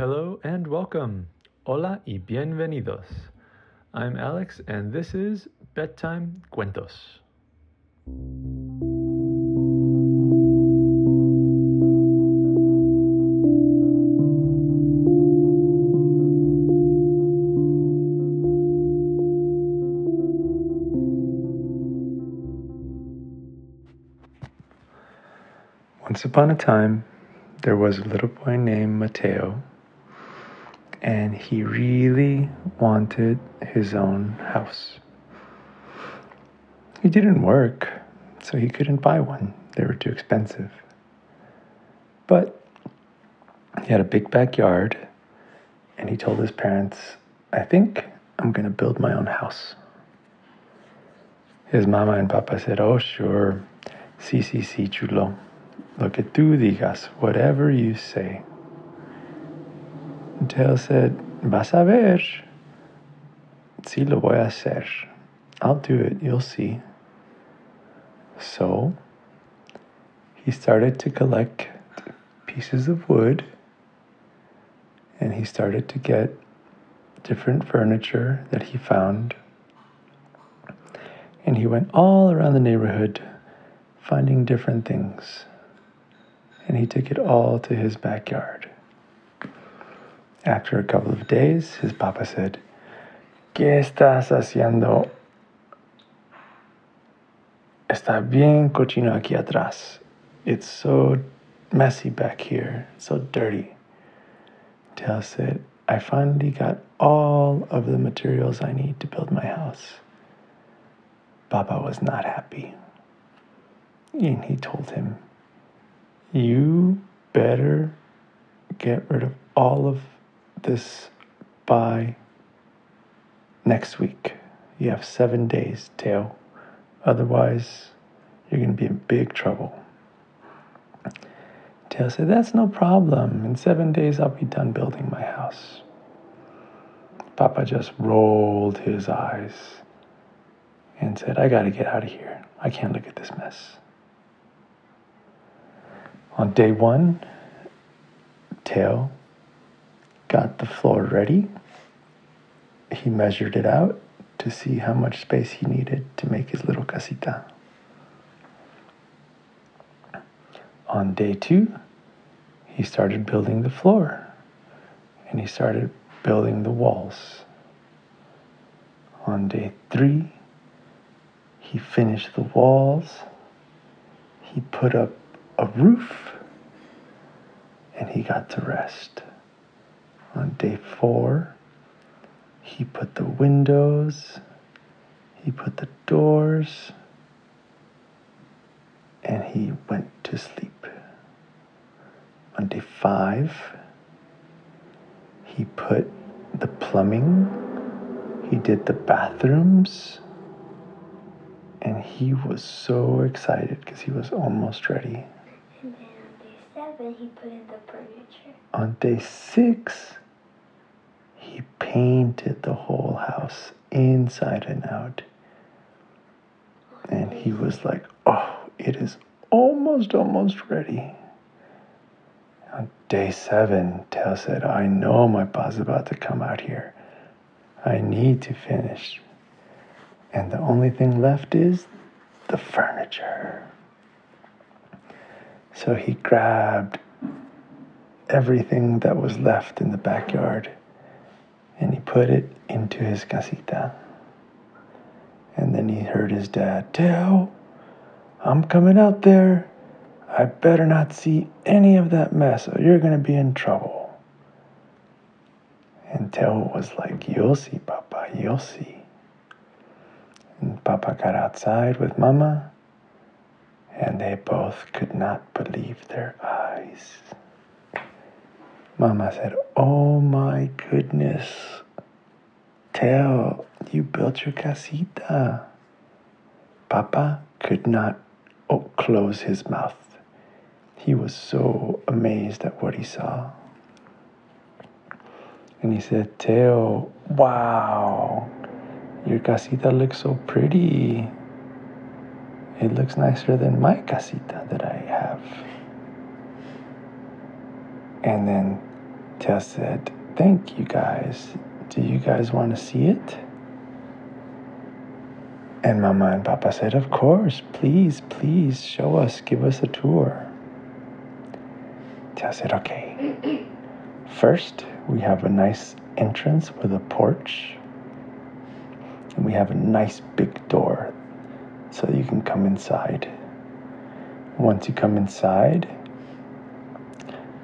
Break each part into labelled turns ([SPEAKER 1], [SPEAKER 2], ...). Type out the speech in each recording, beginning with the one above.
[SPEAKER 1] Hello and welcome. Hola y bienvenidos. I'm Alex and this is Bedtime Cuentos. Once upon a time, there was a little boy named Mateo, and he really wanted his own house. He didn't work, so he couldn't buy one, they were too expensive. But he had a big backyard, and he told his parents, I think I'm going to build my own house. His mama and papa said, Oh, sure. Sí, sí, sí, chulo. Lo que tú digas, whatever you say. Teo said, Vas a ver. Sí, lo voy a hacer. I'll do it, you'll see. So, he started to collect pieces of wood and he started to get different furniture that he found. And he went all around the neighborhood finding different things and he took it all to his backyard. After a couple of days, his papa said, ¿Qué estás haciendo? Está bien cochino aquí atrás. It's so messy back here, so dirty. Teo said, I finally got all of the materials I need to build my house. Papa was not happy. And he told him, you better get rid of all of this by next week. You have seven days, Teo. Otherwise, you're going to be in big trouble. Teo said, That's no problem. In seven days, I'll be done building my house. Papa just rolled his eyes and said, I got to get out of here. I can't look at this mess. On day one, Teo got the floor ready. He measured it out to see how much space he needed to make his little casita. On day two, he started building the floor and he started building the walls. On day three, he finished the walls. He put up a roof and he got to rest. On day four, he put the windows, he put the doors, and he went to sleep. On day five, he put the plumbing, he did the bathrooms, and he was so excited because he was almost ready And then on day
[SPEAKER 2] seven, he put in the furniture.
[SPEAKER 1] On day six, he painted the whole house inside and out. And he was like, oh, it is almost, almost ready. On day seven, Teo said, I know my pa's about to come out here. I need to finish. And the only thing left is the furniture. So he grabbed everything that was left in the backyard put it into his casita. And then he heard his dad, Teo, I'm coming out there. I better not see any of that mess or you're going to be in trouble. And Teo was like, You'll see, Papa, you'll see. And Papa got outside with Mama and they both could not believe their eyes. Mama said, Oh my goodness, Teo, you built your casita. Papa could not close his mouth. He was so amazed at what he saw. And he said, Teo, wow, your casita looks so pretty. It looks nicer than my casita that I have. And then Teo said, Thank you guys. Do you guys want to see it? And Mama and Papa said, Of course, please, please show us, give us a tour. Teo said, Okay. First, we have a nice entrance with a porch. And we have a nice big door so you can come inside. Once you come inside,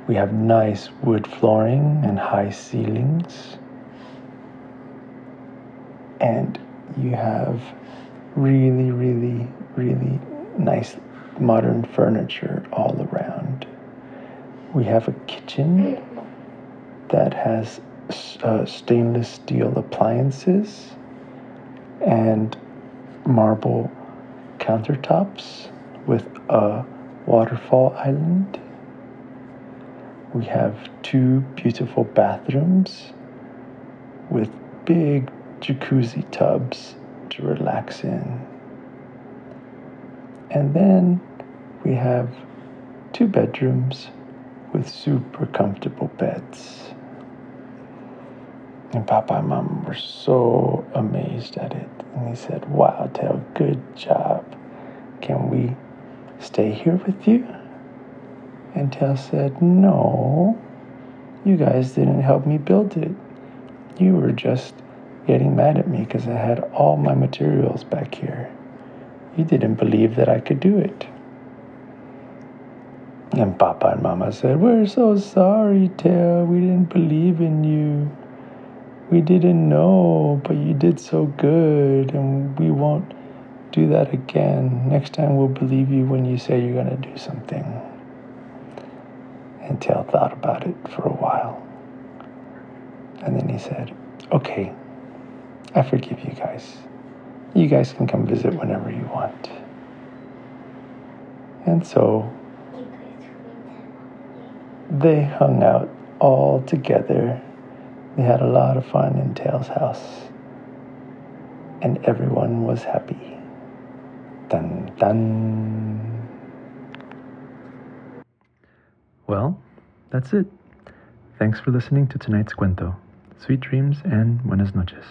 [SPEAKER 1] we have nice wood flooring and high ceilings. And you have really, really, really nice modern furniture all around. We have a kitchen that has uh, stainless steel appliances and marble countertops with a waterfall island. We have two beautiful bathrooms with big jacuzzi tubs to relax in. And then we have two bedrooms with super comfortable beds. And Papa and Mom were so amazed at it. And he said, Wow, Teo, good job. Can we stay here with you? And Teo said, No, you guys didn't help me build it. You were just getting mad at me because I had all my materials back here. You didn't believe that I could do it. And Papa and Mama said, We're so sorry, Teo. We didn't believe in you. We didn't know, but you did so good, and we won't do that again. Next time we'll believe you when you say you're going to do something. And Teo thought about it for a while. And then he said, Okay, I forgive you guys. You guys can come visit whenever you want. And so they hung out all together. They had a lot of fun in Teo's house. And everyone was happy. Dun dun. Well, that's it. Thanks for listening to tonight's cuento. Sweet dreams and buenas noches.